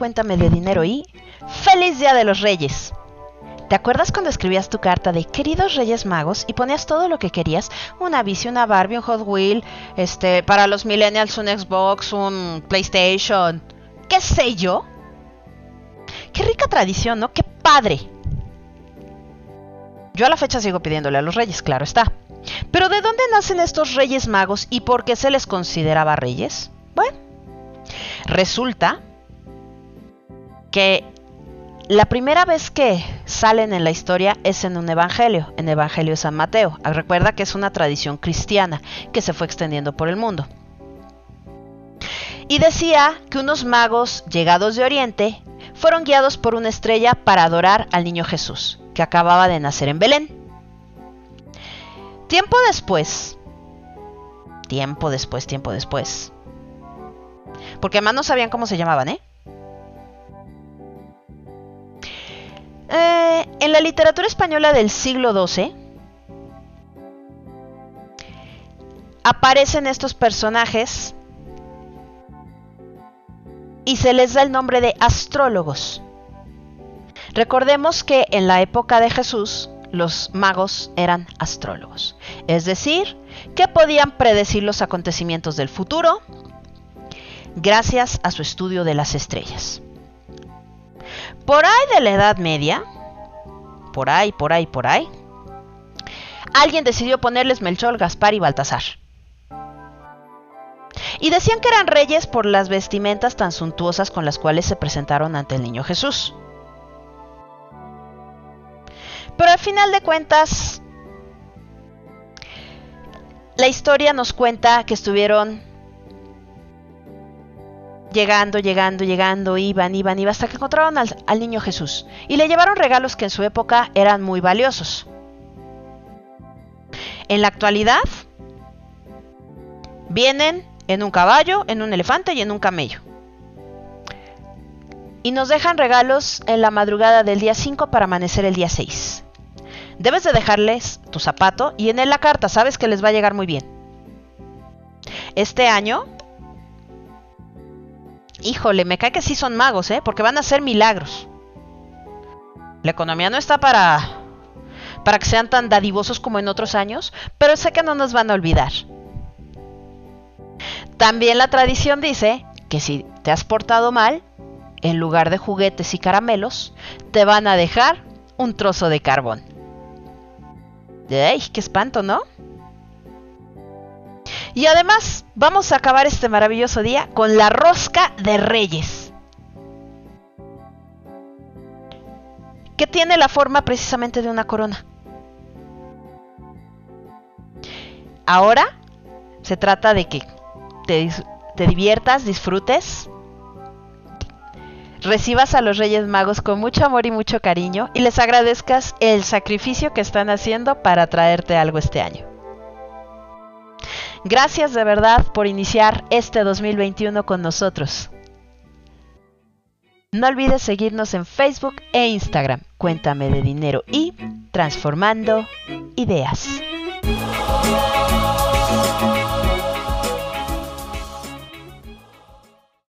Cuéntame de Dinero y ¡Feliz Día de los Reyes! ¿Te acuerdas cuando escribías tu carta de queridos Reyes Magos y ponías todo lo que querías? Una bici, una Barbie, un Hot Wheel, este, para los millennials un Xbox, un PlayStation, qué sé yo. Qué rica tradición, ¿no? Qué padre. Yo a la fecha sigo pidiéndole a los reyes, claro está. Pero ¿de dónde nacen estos reyes magos y por qué se les consideraba reyes? Bueno, resulta que la primera vez que salen en la historia es en un evangelio, en el Evangelio de San Mateo. Ah, recuerda que es una tradición cristiana que se fue extendiendo por el mundo. Y decía que unos magos llegados de Oriente fueron guiados por una estrella para adorar al niño Jesús, que acababa de nacer en Belén. Tiempo después, tiempo después, tiempo después, porque además no sabían cómo se llamaban, ¿eh? Eh, en la literatura española del siglo XII aparecen estos personajes y se les da el nombre de astrólogos. Recordemos que en la época de Jesús los magos eran astrólogos, es decir, que podían predecir los acontecimientos del futuro gracias a su estudio de las estrellas. Por ahí de la Edad Media, por ahí, por ahí, por ahí, alguien decidió ponerles Melchor, Gaspar y Baltasar. Y decían que eran reyes por las vestimentas tan suntuosas con las cuales se presentaron ante el niño Jesús. Pero al final de cuentas, la historia nos cuenta que estuvieron Llegando, llegando, llegando, iban, iban, iban, hasta que encontraron al, niño Jesús. Y le llevaron regalos que en su época eran muy valiosos. En la actualidad, vienen en un caballo, en un elefante y en un camello. Y nos dejan regalos en la madrugada del día 5 para amanecer el día 6. Debes de dejarles tu zapato y en él la carta, sabes que les va a llegar muy bien. Este año Híjole, me cae que sí son magos, ¿eh? Porque van a hacer milagros. La economía no está para para que sean tan dadivosos como en otros años, pero sé que no nos van a olvidar. También la tradición dice que si te has portado mal, en lugar de juguetes y caramelos, te van a dejar un trozo de carbón. ¡Ay, qué espanto, ¿no? Y además, vamos a acabar este maravilloso día con la rosca de reyes. Que tiene la forma precisamente de una corona. Ahora se trata de que te, diviertas, disfrutes, recibas a los Reyes Magos con mucho amor y mucho cariño y les agradezcas el sacrificio que están haciendo para traerte algo este año. Gracias de verdad por iniciar este 2021 con nosotros. No olvides seguirnos en Facebook e Instagram. Cuéntame de dinero y transformando ideas.